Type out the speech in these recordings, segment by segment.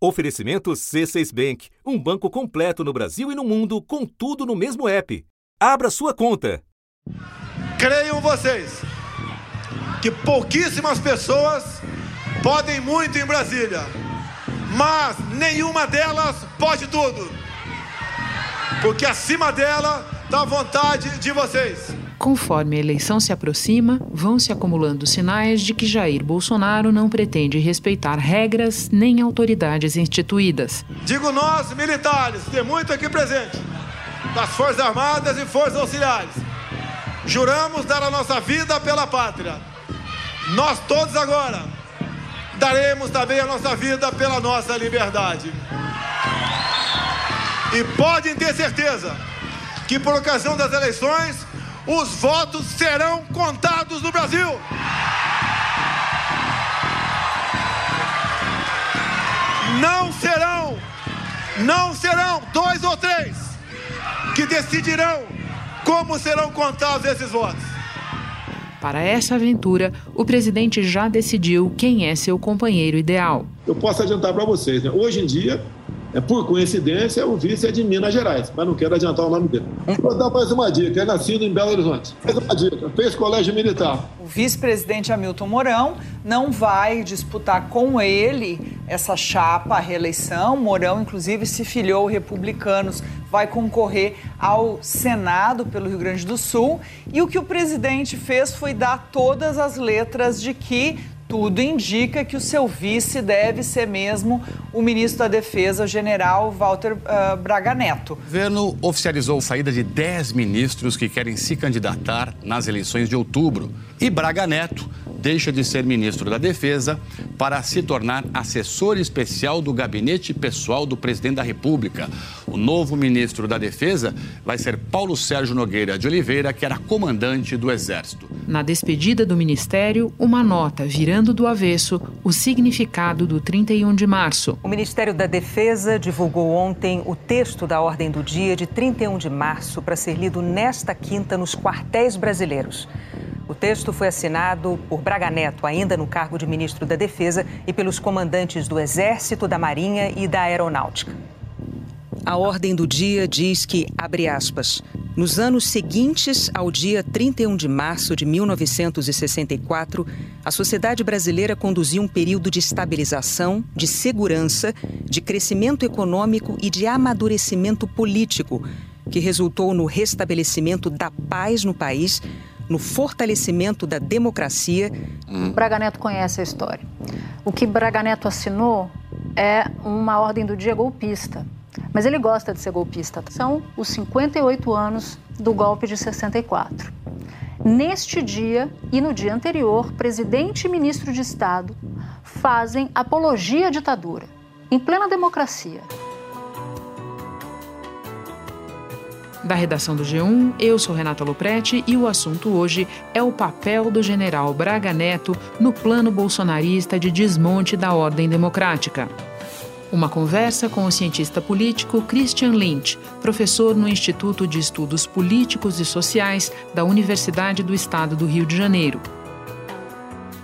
Oferecimento C6 Bank, um banco completo no Brasil e no mundo, com tudo no mesmo app. Abra sua conta. Creiam vocês que pouquíssimas pessoas podem muito em Brasília, mas nenhuma delas pode tudo. Porque acima dela está a vontade de vocês. Conforme a eleição se aproxima, vão se acumulando sinais de que Jair Bolsonaro não pretende respeitar regras nem autoridades instituídas. Digo nós, militares, tem muito aqui presente, das Forças Armadas e Forças Auxiliares. Juramos dar a nossa vida pela pátria. Nós todos agora daremos também a nossa vida pela nossa liberdade. E podem ter certeza que, por ocasião das eleições, os votos serão contados no Brasil. Não serão, não serão dois ou três que decidirão como serão contados esses votos. Para essa aventura, o presidente já decidiu quem é seu companheiro ideal. Eu posso adiantar para vocês, né? hoje em dia, é, por coincidência, o vice é de Minas Gerais, mas não quero adiantar o nome dele. Vou dar mais uma dica: é nascido em Belo Horizonte. Mais uma dica: fez colégio militar. O vice-presidente Hamilton Mourão não vai disputar com ele essa chapa, a reeleição. Mourão, inclusive, se filiou republicanos, vai concorrer ao Senado pelo Rio Grande do Sul. E o que o presidente fez foi dar todas as letras de que tudo indica que o seu vice deve ser mesmo o ministro da Defesa, general Walter uh, Braga Neto. O governo oficializou a saída de 10 ministros que querem se candidatar nas eleições de outubro. E Braga Neto deixa de ser ministro da Defesa para se tornar assessor especial do gabinete pessoal do presidente da República. O novo ministro da Defesa vai ser Paulo Sérgio Nogueira de Oliveira, que era comandante do Exército. Na despedida do ministério, uma nota virando do avesso o significado do 31 de março. O Ministério da Defesa divulgou ontem o texto da ordem do dia de 31 de março para ser lido nesta quinta nos quartéis brasileiros. O texto foi assinado por Braga Neto, ainda no cargo de ministro da Defesa, e pelos comandantes do Exército, da Marinha e da Aeronáutica. A ordem do dia diz que, abre aspas, nos anos seguintes ao dia 31 de março de 1964, a sociedade brasileira conduziu um período de estabilização, de segurança, de crescimento econômico e de amadurecimento político, que resultou no restabelecimento da paz no país, no fortalecimento da democracia. Braga Neto conhece a história. O que Braga Neto assinou é uma ordem do dia golpista. Mas ele gosta de ser golpista. São os 58 anos do golpe de 64. Neste dia e no dia anterior, presidente e ministro de Estado fazem apologia à ditadura, em plena democracia. Da redação do G1, eu sou Renata Loprete e o assunto hoje é o papel do general Braga Neto no plano bolsonarista de desmonte da ordem democrática. Uma conversa com o cientista político Christian Lynch, professor no Instituto de Estudos Políticos e Sociais da Universidade do Estado do Rio de Janeiro.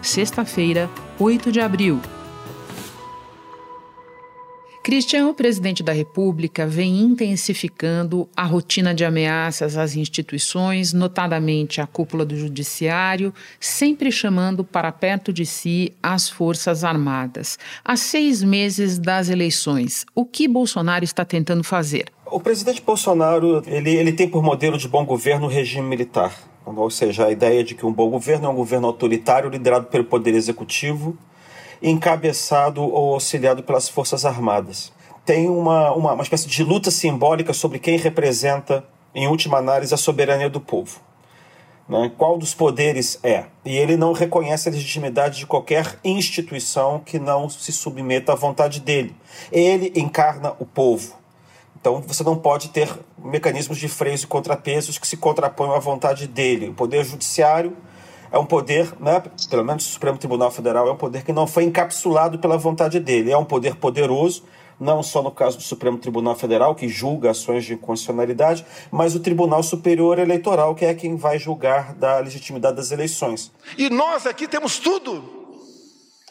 Sexta-feira, 8 de abril, Christian, o presidente da República, vem intensificando a rotina de ameaças às instituições, notadamente à cúpula do Judiciário, sempre chamando para perto de si as Forças Armadas. Há seis meses das eleições, o que Bolsonaro está tentando fazer? O presidente Bolsonaro ele, ele tem por modelo de bom governo o regime militar. Ou seja, a ideia de que um bom governo é um governo autoritário liderado pelo Poder Executivo encabeçado ou auxiliado pelas Forças Armadas. Tem uma, uma, uma espécie de luta simbólica sobre quem representa, em última análise, a soberania do povo. Né? Qual dos poderes é? E ele não reconhece a legitimidade de qualquer instituição que não se submeta à vontade dele. Ele encarna o povo. Então você não pode ter mecanismos de freios e contrapesos que se contraponham à vontade dele. O poder judiciário é um poder, né, pelo menos o Supremo Tribunal Federal, é um poder que não foi encapsulado pela vontade dele. É um poder poderoso, não só no caso do Supremo Tribunal Federal, que julga ações de inconstitucionalidade, mas o Tribunal Superior Eleitoral, que é quem vai julgar da legitimidade das eleições. E nós aqui temos tudo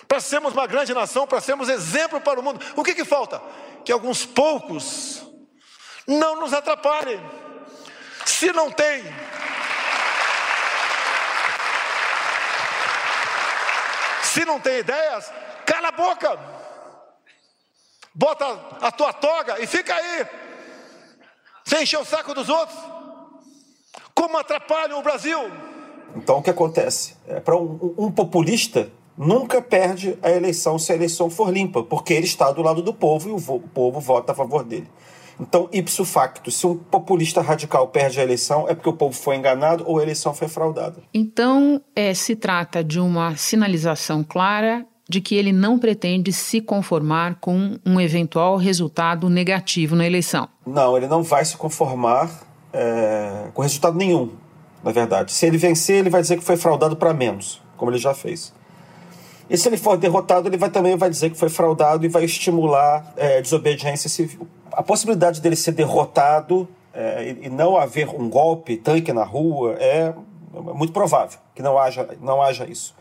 para sermos uma grande nação, para sermos exemplo para o mundo. O que, que falta? Que alguns poucos não nos atrapalhem. Se não tem Se não tem ideias, cala a boca. Bota a tua toga e fica aí. Sem encher o saco dos outros. Como atrapalham o Brasil. Então o que acontece? É, Para um, um populista, nunca perde a eleição se a eleição for limpa, porque ele está do lado do povo e o, o povo vota a favor dele. Então, ipso facto, se um populista radical perde a eleição, é porque o povo foi enganado ou a eleição foi fraudada. Então, é, se trata de uma sinalização clara de que ele não pretende se conformar com um eventual resultado negativo na eleição. Não, ele não vai se conformar é, com resultado nenhum, na verdade. Se ele vencer, ele vai dizer que foi fraudado para menos, como ele já fez. E se ele for derrotado, ele vai, também vai dizer que foi fraudado e vai estimular é, desobediência civil. A possibilidade dele ser derrotado é, e, não haver um golpe, tanque na rua, é, é muito provável que não haja, não haja isso.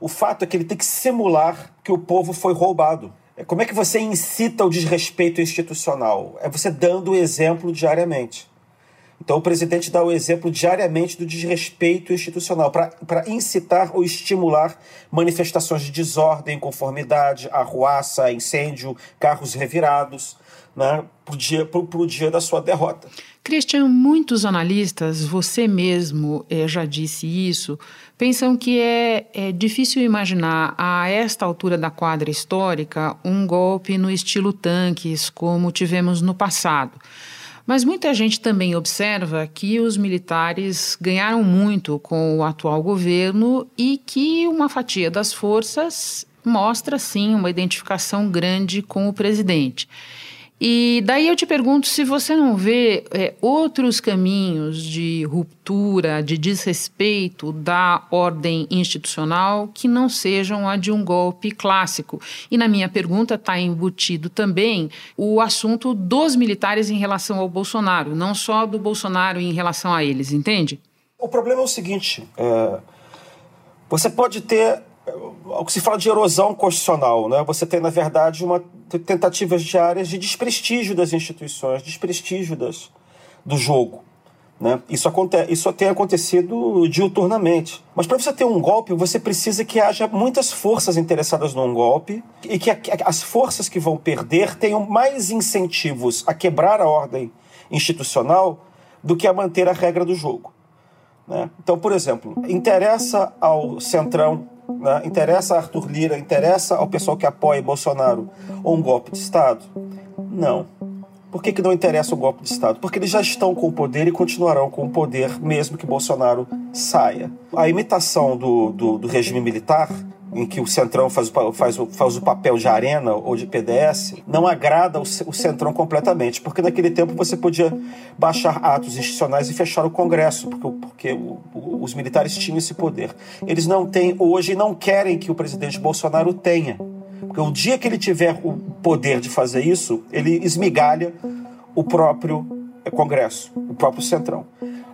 O fato é que ele tem que simular que o povo foi roubado. É, Como é que você incita o desrespeito institucional? É você dando o exemplo diariamente. Então, o presidente dá o exemplo diariamente do desrespeito institucional para incitar ou estimular manifestações de desordem, inconformidade, arruaça, incêndio, carros revirados, né, para o dia, dia da sua derrota. Christian, muitos analistas, você mesmo eh, já disse isso, pensam que é, é difícil imaginar a esta altura da quadra histórica um golpe no estilo tanques, como tivemos no passado. Mas muita gente também observa que os militares ganharam muito com o atual governo e que uma fatia das forças mostra, sim, uma identificação grande com o presidente. E daí eu te pergunto se você não vê é, outros caminhos de ruptura, de desrespeito da ordem institucional que não sejam a de um golpe clássico. E na minha pergunta está embutido também o assunto dos militares em relação ao Bolsonaro, não só do Bolsonaro em relação a eles, entende? O problema é o seguinte: é, você pode ter é, o que se fala de erosão constitucional, né? Você tem, na verdade, uma tentativas diárias de desprestígio das instituições, desprestígio das, do jogo. Né? Isso, acontece, isso tem acontecido diuturnamente. Mas para você ter um golpe, você precisa que haja muitas forças interessadas num golpe e que a, as forças que vão perder tenham mais incentivos a quebrar a ordem institucional do que a manter a regra do jogo. Né? Então, por exemplo, interessa ao Centrão, né? interessa a Arthur Lira, interessa ao pessoal que apoia Bolsonaro um golpe de Estado? Não. Por que, que não interessa o golpe de Estado? Porque eles já estão com o poder e continuarão com o poder, mesmo que Bolsonaro saia. A imitação do, do, do regime militar, em que o Centrão faz o, faz, o, faz o papel de arena ou de PDS, não agrada o, o Centrão completamente, porque naquele tempo você podia baixar atos institucionais e fechar o Congresso, porque, porque o, os militares tinham esse poder. Eles não têm hoje e não querem que o presidente Bolsonaro tenha. Porque o dia que ele tiver o poder de fazer isso, ele esmigalha o próprio Congresso, o próprio Centrão.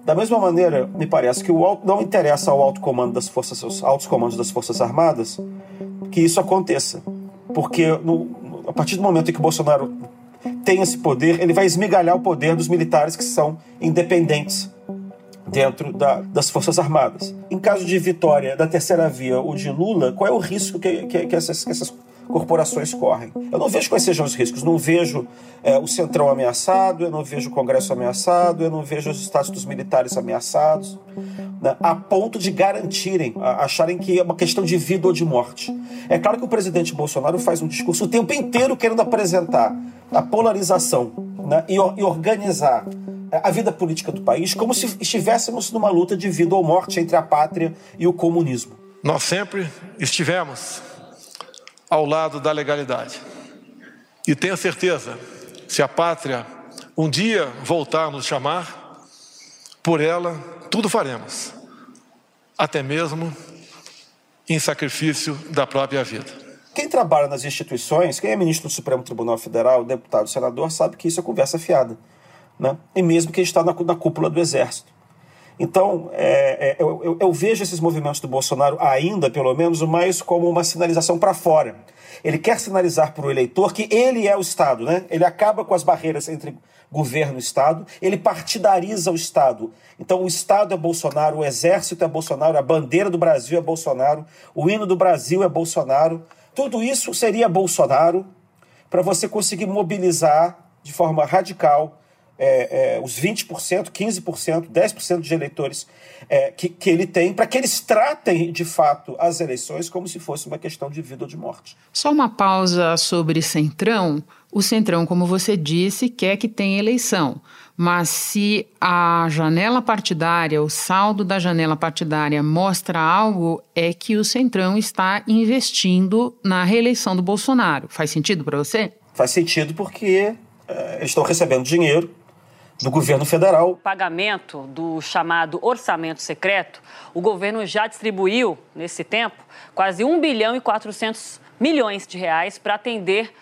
Da mesma maneira, me parece que o alto, não interessa ao alto comando das forças, aos altos comandos das Forças Armadas que isso aconteça. Porque no, a partir do momento em que o Bolsonaro tem esse poder, ele vai esmigalhar o poder dos militares que são independentes dentro da, das Forças Armadas. Em caso de vitória da terceira via ou de Lula, qual é o risco que, que, que, essas, que essas corporações correm? Eu não vejo quais sejam os riscos. Não vejo é, o Centrão ameaçado, eu não vejo o Congresso ameaçado, eu não vejo os estados dos militares ameaçados, né, a ponto de garantirem, a, acharem que é uma questão de vida ou de morte. É claro que o presidente Bolsonaro faz um discurso o tempo inteiro querendo apresentar a polarização né, e, e organizar a vida política do país como se estivéssemos numa luta de vida ou morte entre a pátria e o comunismo. Nós sempre estivemos ao lado da legalidade. E tenha certeza, se a pátria um dia voltar a nos chamar, por ela tudo faremos, até mesmo em sacrifício da própria vida. Quem trabalha nas instituições, quem é ministro do Supremo Tribunal Federal, deputado, senador, sabe que isso é conversa fiada né? e mesmo quem está na, na cúpula do Exército. Então, é, é, eu, eu, vejo esses movimentos do Bolsonaro, ainda pelo menos, mais como uma sinalização para fora. Ele quer sinalizar para o eleitor que ele é o Estado, né? Ele acaba com as barreiras entre governo e Estado, ele partidariza o Estado. Então, o Estado é Bolsonaro, o Exército é Bolsonaro, a bandeira do Brasil é Bolsonaro, o hino do Brasil é Bolsonaro. Tudo isso seria Bolsonaro para você conseguir mobilizar de forma radical é, é, os 20%, 15%, 10% de eleitores é, que, que ele tem, para que eles tratem de fato as eleições como se fosse uma questão de vida ou de morte. Só uma pausa sobre Centrão. O Centrão, como você disse, quer que tenha eleição. Mas se a janela partidária, o saldo da janela partidária mostra algo, é que o Centrão está investindo na reeleição do Bolsonaro. Faz sentido para você? Faz sentido porque é, eles estão recebendo dinheiro do governo federal. O pagamento do chamado orçamento secreto, o governo já distribuiu, nesse tempo, quase 1 bilhão e 400 milhões de reais para atender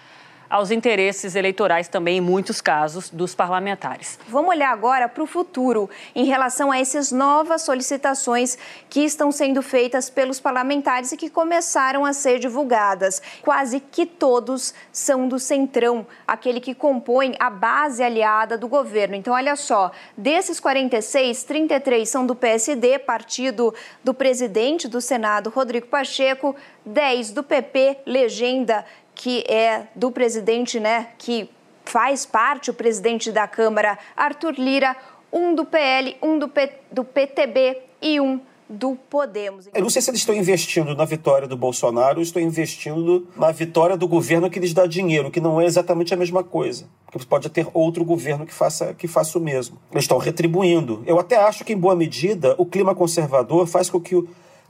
aos interesses eleitorais também, em muitos casos, dos parlamentares. Vamos olhar agora para o futuro em relação a essas novas solicitações que estão sendo feitas pelos parlamentares e que começaram a ser divulgadas. Quase que todos são do Centrão, aquele que compõe a base aliada do governo. Então, olha só, desses 46, 33 são do PSD, partido do presidente do Senado, Rodrigo Pacheco, 10 do PP, legenda que é do presidente, né, que faz parte, o presidente da Câmara, Arthur Lira, um do PL, um do, P, do PTB e um do Podemos. Eu não sei se eles estão investindo na vitória do Bolsonaro ou estão investindo na vitória do governo que lhes dá dinheiro, que não é exatamente a mesma coisa. Porque pode ter outro governo que faça, que faça o mesmo. Eles estão retribuindo. Eu até acho que, em boa medida, o clima conservador faz com que o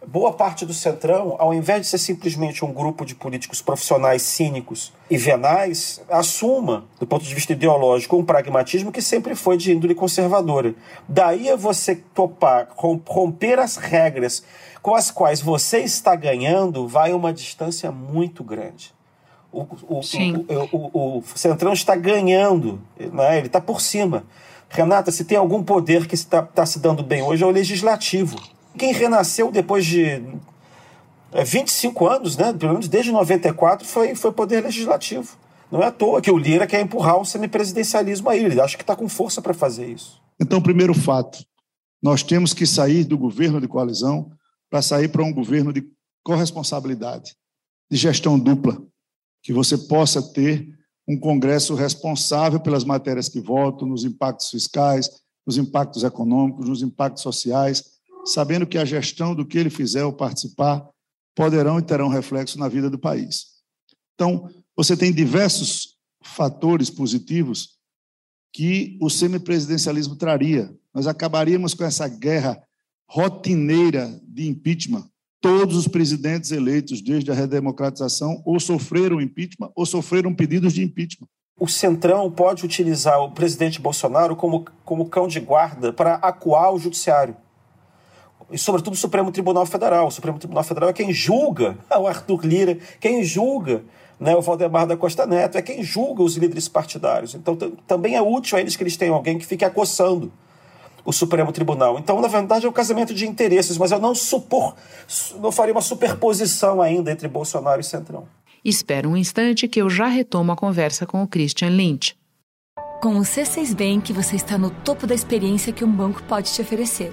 boa parte do Centrão, ao invés de ser simplesmente um grupo de políticos profissionais cínicos e venais, assuma, do ponto de vista ideológico, um pragmatismo que sempre foi de índole conservadora. Daí a você topar, romper as regras com as quais você está ganhando, vai uma distância muito grande. O, o, o, o, o Centrão está ganhando, né? ele está por cima. Renata, se tem algum poder que está, está se dando bem hoje é o legislativo. Quem renasceu depois de 25 é, anos, né, pelo menos desde 94, foi, foi poder legislativo. Não é à toa que o Lira quer empurrar o semipresidencialismo aí. Ele acha que está com força para fazer isso. Então, primeiro fato: nós temos que sair do governo de coalizão para sair para um governo de corresponsabilidade, de gestão dupla, que você possa ter um Congresso responsável pelas matérias que votam, nos impactos fiscais, nos impactos econômicos, nos impactos sociais, sabendo que a gestão do que ele fizer ou participar poderão e terão reflexo na vida do país. Então, você tem diversos fatores positivos que o semipresidencialismo traria. Nós acabaríamos com essa guerra rotineira de impeachment. Todos os presidentes eleitos desde a redemocratização ou sofreram impeachment ou sofreram pedidos de impeachment. O Centrão pode utilizar o presidente Bolsonaro como, como cão de guarda para acuar o judiciário e, sobretudo, o Supremo Tribunal Federal. O Supremo Tribunal Federal é quem julga o Arthur Lira, quem julga né, o Valdemar da Costa Neto, é quem julga os líderes partidários. Então, também é útil a eles que eles tenham alguém que fique acossando o Supremo Tribunal. Então, na verdade, é um casamento de interesses, mas eu não supor, não faria uma superposição ainda entre Bolsonaro e Centrão. Espera um instante que eu já retomo a conversa com o Christian Lynch. Com o C6 Bank, você está no topo da experiência que um banco pode te oferecer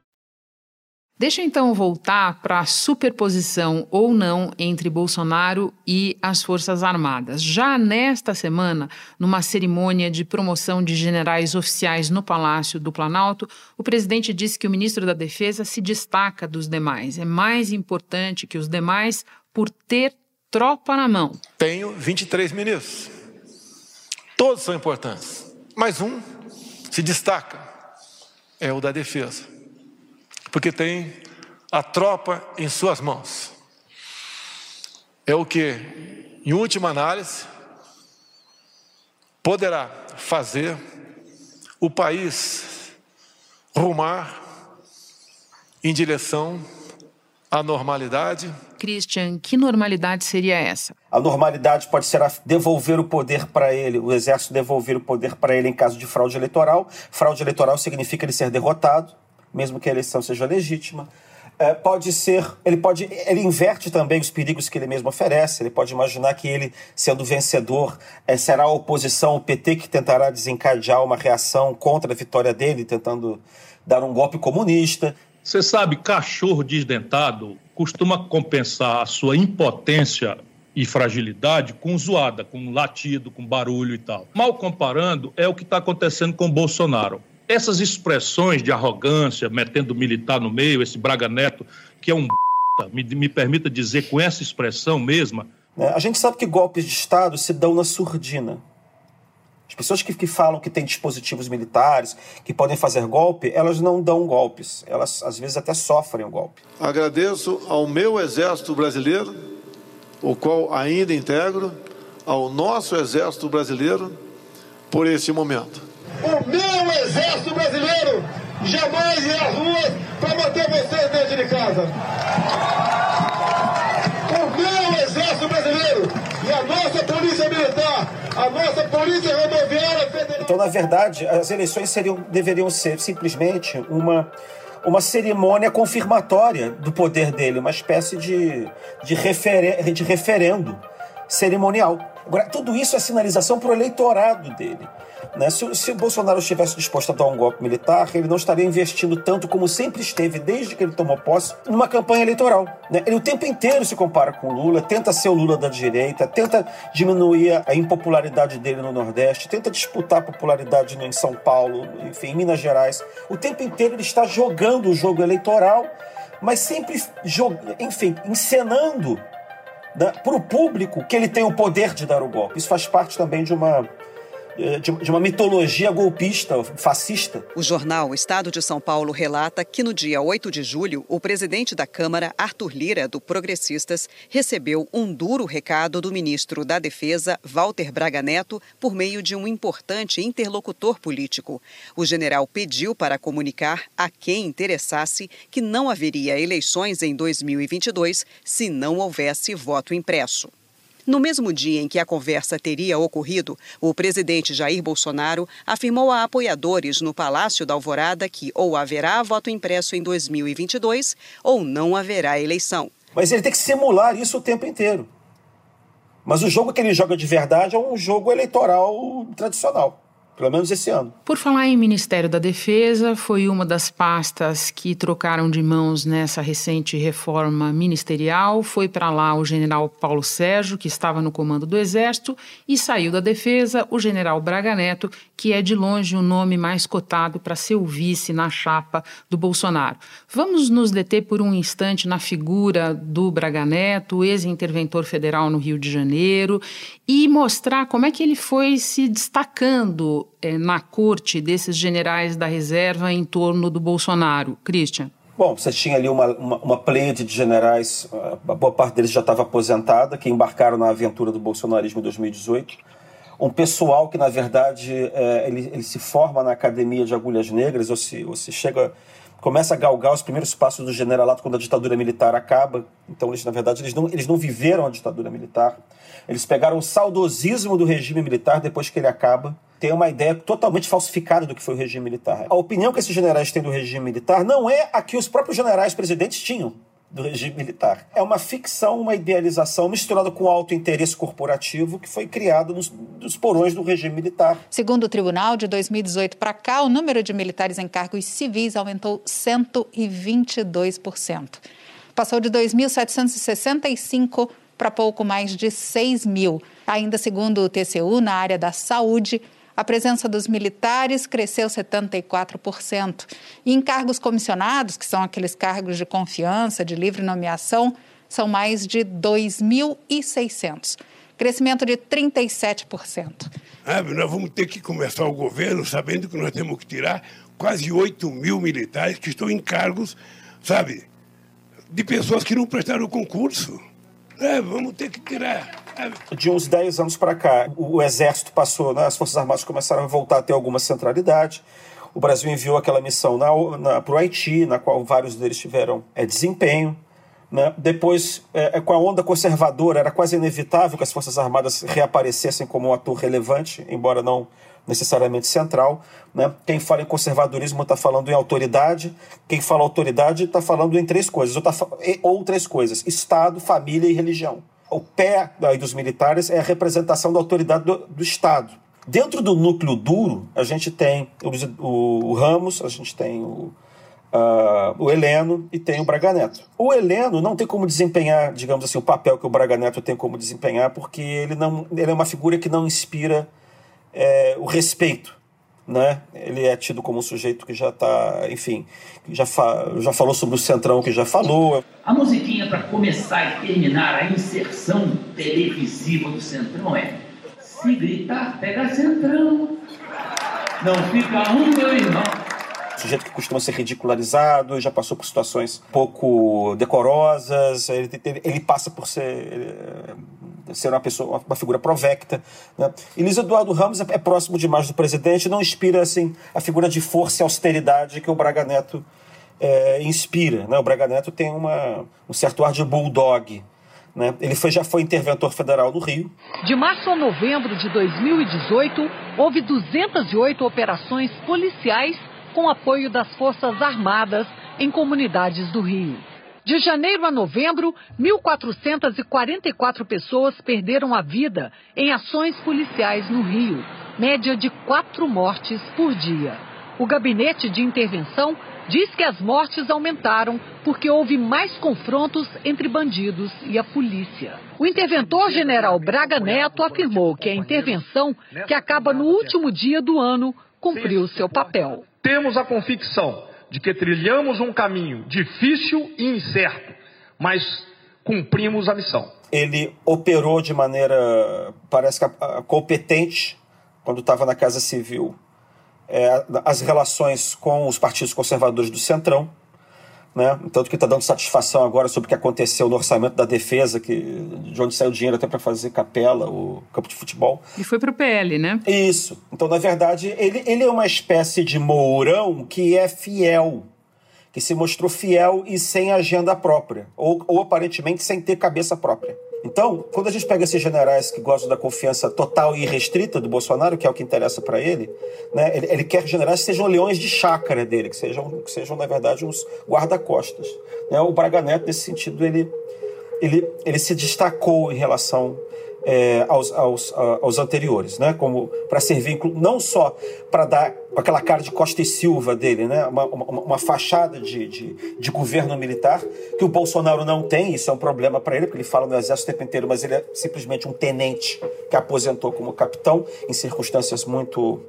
Deixa então voltar para a superposição ou não entre Bolsonaro e as Forças Armadas. Já nesta semana, numa cerimônia de promoção de generais oficiais no Palácio do Planalto, o presidente disse que o ministro da Defesa se destaca dos demais. É mais importante que os demais por ter tropa na mão. Tenho 23 ministros. Todos são importantes. Mas um se destaca: é o da Defesa porque tem a tropa em suas mãos. é o que, em última análise, poderá fazer o país rumar em direção à normalidade. Christian, que normalidade seria essa? A normalidade pode ser devolver o poder para ele, o exército devolver o poder para ele em caso de fraude eleitoral. Fraude eleitoral significa ele ser derrotado, mesmo que a eleição seja legítima. É, pode ser, ele pode, ele inverte também os perigos que ele mesmo oferece. Ele pode imaginar que ele, sendo vencedor, é, será a oposição, o PT, que tentará desencadear uma reação contra a vitória dele, tentando dar um golpe comunista. Você sabe, cachorro desdentado costuma compensar a sua impotência e fragilidade com zoada, com latido, com barulho e tal. Mal comparando, é o que está acontecendo com Bolsonaro. Essas expressões de arrogância, metendo militar no meio, esse Braga Neto, que é um me, me permita dizer com essa expressão mesma. É, a gente sabe que golpes de Estado se dão na surdina. As pessoas que, que falam que têm dispositivos militares, que podem fazer golpe, elas não dão golpes. Elas, às vezes, até sofrem o golpe. Agradeço ao meu exército brasileiro, o qual ainda integro, ao nosso exército brasileiro, por esse momento. O meu exército brasileiro jamais irá às ruas para manter vocês dentro de casa. O meu exército brasileiro e a nossa polícia militar, a nossa polícia rodoviária federal. Então, na verdade, as eleições seriam, deveriam ser simplesmente uma uma cerimônia confirmatória do poder dele, uma espécie de, de, de referendo cerimonial. Agora, tudo isso é sinalização para o eleitorado dele. Né? Se, se o Bolsonaro estivesse disposto a dar um golpe militar, ele não estaria investindo tanto como sempre esteve desde que ele tomou posse numa campanha eleitoral. Né? Ele o tempo inteiro se compara com o Lula, tenta ser o Lula da direita, tenta diminuir a impopularidade dele no Nordeste, tenta disputar a popularidade em São Paulo, enfim, em Minas Gerais. O tempo inteiro ele está jogando o jogo eleitoral, mas sempre, enfim, encenando né, para o público que ele tem o poder de dar o golpe. Isso faz parte também de uma é, de, uma mitologia golpista, fascista. O jornal Estado de São Paulo relata que no dia 8 de julho, o presidente da Câmara, Arthur Lira, do Progressistas, recebeu um duro recado do ministro da Defesa, Walter Braga Neto, por meio de um importante interlocutor político. O general pediu para comunicar a quem interessasse que não haveria eleições em 2022 se não houvesse voto impresso. No mesmo dia em que a conversa teria ocorrido, o presidente Jair Bolsonaro afirmou a apoiadores no Palácio da Alvorada que ou haverá voto impresso em 2022 ou não haverá eleição. Mas ele tem que simular isso o tempo inteiro. Mas o jogo que ele joga de verdade é um jogo eleitoral tradicional pelo menos esse ano. Por falar em Ministério da Defesa, foi uma das pastas que trocaram de mãos nessa recente reforma ministerial. Foi para lá o general Paulo Sérgio, que estava no comando do Exército, e saiu da Defesa o general Braga Neto, que é de longe o nome mais cotado para ser o vice na chapa do Bolsonaro. Vamos nos deter por um instante na figura do Braga Neto, ex-interventor federal no Rio de Janeiro, e mostrar como é que ele foi se destacando é, na corte desses generais da reserva em torno do Bolsonaro? Christian. Bom, você tinha ali uma, uma, uma de generais, a boa parte deles já estava aposentada, que embarcaram na aventura do bolsonarismo em 2018. Um pessoal que, na verdade, é, ele, ele se forma na Academia de Agulhas Negras, ou se, ou se chega começa a galgar os primeiros passos do generalato quando a ditadura militar acaba. Então, eles, na verdade, eles não, eles não viveram a ditadura militar. Eles pegaram o saudosismo do regime militar depois que ele acaba tem uma ideia totalmente falsificada do que foi o regime militar. A opinião que esses generais têm do regime militar não é a que os próprios generais presidentes tinham do regime militar. É uma ficção, uma idealização misturada com alto interesse corporativo que foi criado nos, nos porões do regime militar. Segundo o tribunal, de 2018 para cá, o número de militares em cargos civis aumentou 122%. Passou de 2.765 para pouco mais de 6 mil. Ainda segundo o TCU, na área da saúde, a presença dos militares cresceu 74%. E em cargos comissionados, que são aqueles cargos de confiança, de livre nomeação, são mais de 2.600. Crescimento de 37%. Ah, nós vamos ter que começar o governo sabendo que nós temos que tirar quase 8 mil militares que estão em cargos, sabe, de pessoas que não prestaram concurso. É, vamos ter que tirar. De uns 10 anos para cá, o exército passou, né, as Forças Armadas começaram a voltar a ter alguma centralidade. O Brasil enviou aquela missão para o Haiti, na qual vários deles tiveram é, desempenho. Né? Depois, é, é, com a onda conservadora, era quase inevitável que as Forças Armadas reaparecessem como um ator relevante, embora não necessariamente central. Né? Quem fala em conservadorismo está falando em autoridade, quem fala autoridade está falando em três coisas, ou, tá, ou três coisas: Estado, família e religião. O pé aí dos militares é a representação da autoridade do, do Estado. Dentro do núcleo duro, a gente tem o, o Ramos, a gente tem o, uh, o Heleno e tem o Braga Neto. O Heleno não tem como desempenhar, digamos assim, o papel que o Braga Neto tem como desempenhar, porque ele, não, ele é uma figura que não inspira é, o respeito. Né? Ele é tido como um sujeito que já está, enfim, já, fa já falou sobre o Centrão, que já falou. A musiquinha para começar e terminar a inserção televisiva do Centrão é se gritar, pega Centrão. Não fica um, meu irmão sujeito que costuma ser ridicularizado, já passou por situações pouco decorosas, ele, ele passa por ser, ser uma pessoa, uma figura provecta. Né? E Eduardo Ramos é, é próximo demais do presidente, não inspira assim a figura de força e austeridade que o Braga Neto é, inspira. Né? O Braga Neto tem uma, um certo ar de bulldog. Né? Ele foi, já foi interventor federal no Rio. De março a novembro de 2018, houve 208 operações policiais com apoio das Forças Armadas em comunidades do Rio. De janeiro a novembro, 1.444 pessoas perderam a vida em ações policiais no Rio, média de quatro mortes por dia. O Gabinete de Intervenção diz que as mortes aumentaram porque houve mais confrontos entre bandidos e a polícia. O interventor general Braga Neto afirmou que a intervenção, que acaba no último dia do ano, cumpriu seu papel. Temos a convicção de que trilhamos um caminho difícil e incerto, mas cumprimos a missão. Ele operou de maneira, parece que competente, quando estava na Casa Civil, é, as relações com os partidos conservadores do Centrão né? Tanto que está dando satisfação agora sobre o que aconteceu no orçamento da defesa, que, de onde saiu o dinheiro até para fazer capela, o campo de futebol. E foi para o PL, né? Isso. Então, na verdade, ele, ele é uma espécie de mourão que é fiel, que se mostrou fiel e sem agenda própria, ou, ou aparentemente sem ter cabeça própria. Então, quando a gente pega esses generais que gostam da confiança total e irrestrita do Bolsonaro, que é o que interessa para ele, né, ele, ele, quer generais que sejam leões de chácara dele, que sejam, que sejam na verdade, uns guarda-costas. Né? O Braga Neto, nesse sentido, ele, ele, ele se destacou em relação é, aos, aos, aos anteriores, né? Como para servir não só para dar aquela cara de Costa e Silva dele, né? Uma, uma, uma fachada de, de, de, governo militar que o Bolsonaro não tem. Isso é um problema para ele, porque ele fala no exército o tempo inteiro, mas ele é simplesmente um tenente que aposentou como capitão em circunstâncias muito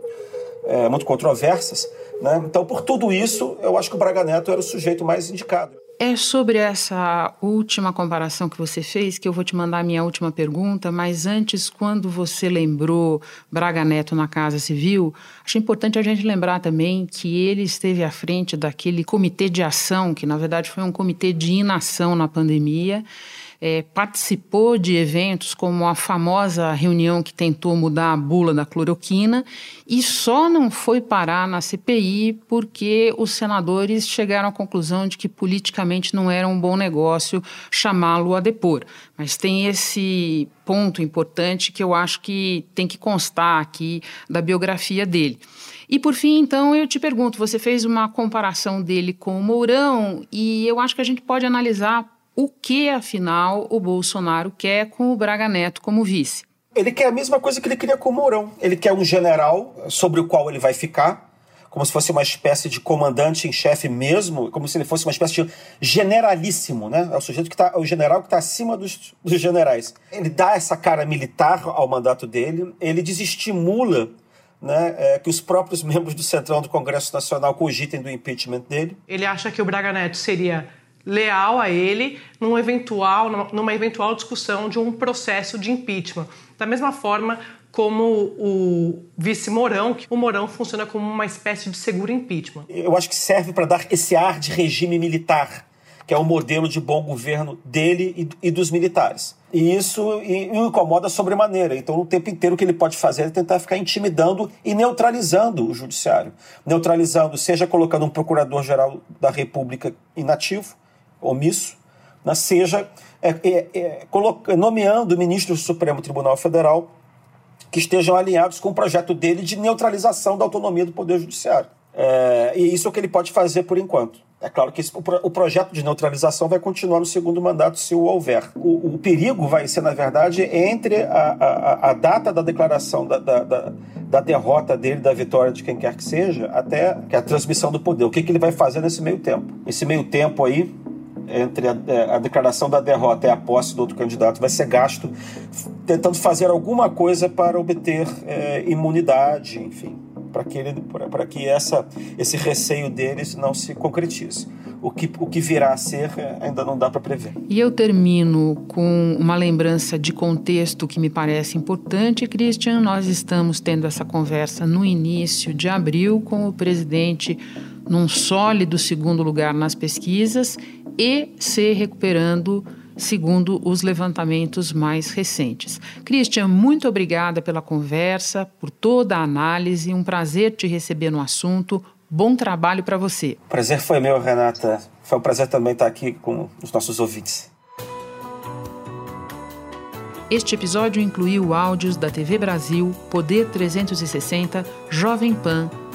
é, muito controversas. Né? Então, por tudo isso, eu acho que o Braga Neto era o sujeito mais indicado. É sobre essa última comparação que você fez que eu vou te mandar a minha última pergunta, mas antes, quando você lembrou Braga Neto na Casa Civil, acho importante a gente lembrar também que ele esteve à frente daquele comitê de ação, que na verdade foi um comitê de inação na pandemia é, participou de eventos como a famosa reunião que tentou mudar a bula da cloroquina e só não foi parar na CPI porque os senadores chegaram à conclusão de que politicamente não era um bom negócio chamá-lo a depor. Mas tem esse ponto importante que eu acho que tem que constar aqui da biografia dele. E por fim, então, eu te pergunto: você fez uma comparação dele com o Mourão e eu acho que a gente pode analisar o que, afinal, o Bolsonaro quer com o Braga Neto como vice. Ele quer a mesma coisa que ele queria com o Mourão. Ele quer um general sobre o qual ele vai ficar, como se fosse uma espécie de comandante em chefe mesmo, como se ele fosse uma espécie de generalíssimo, né? É o sujeito que tá, o general que está acima dos, dos generais. Ele dá essa cara militar ao mandato dele, ele desestimula né, é, que os próprios membros do Centrão do Congresso Nacional cogitem do impeachment dele. Ele acha que o Braga Neto seria leal a ele num eventual, numa eventual discussão de um processo de impeachment. Da mesma forma como o vice Mourão, que o Mourão funciona como uma espécie de seguro impeachment. Eu acho que serve para dar esse ar de regime militar, que é o modelo de bom governo dele e dos militares. E isso o incomoda sobremaneira. Então, o tempo inteiro o que ele pode fazer é tentar ficar intimidando e neutralizando o judiciário. Neutralizando, seja colocando um procurador-geral da República inativo, omisso, né? seja é, é, é, nomeando ministros do Supremo Tribunal Federal que estejam alinhados com o projeto dele de neutralização da autonomia do Poder Judiciário. É, e isso é o que ele pode fazer por enquanto. É claro que esse, o, o, projeto de neutralização vai continuar no segundo mandato se o houver. O, o perigo vai ser, na verdade, entre a, a, a data da declaração da, da, da, da, derrota dele, da vitória de quem quer que seja, até que a transmissão do poder. O que, que ele vai fazer nesse meio tempo? Esse meio tempo aí, entre a, é, a, declaração da derrota e a posse do outro candidato vai ser gasto tentando fazer alguma coisa para obter é, imunidade, enfim para que, ele, que essa, esse receio deles não se concretize. O que, o que virá a ser é, ainda não dá para prever. E eu termino com uma lembrança de contexto que me parece importante, Christian. Nós estamos tendo essa conversa no início de abril com o presidente num sólido segundo lugar nas pesquisas e se recuperando segundo os levantamentos mais recentes. Christian, muito obrigada pela conversa, por toda a análise, um prazer te receber no assunto. Bom trabalho para você. Prazer foi meu, Renata. Foi um prazer também estar aqui com os nossos ouvintes. Este episódio incluiu áudios da TV Brasil, Poder 360, Jovem Pan,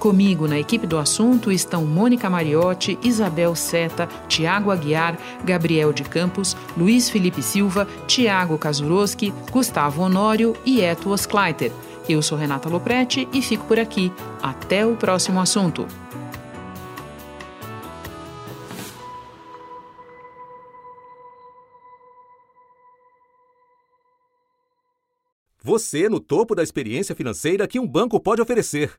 Comigo na equipe do assunto estão Mônica Mariotti, Isabel Seta, Tiago Aguiar, Gabriel de Campos, Luiz Felipe Silva, Tiago Kazuroski, Gustavo Honório e Eto Oskleiter. Eu sou Renata Loprete e fico por aqui. Até o próximo assunto. Você no topo da experiência financeira que um banco pode oferecer.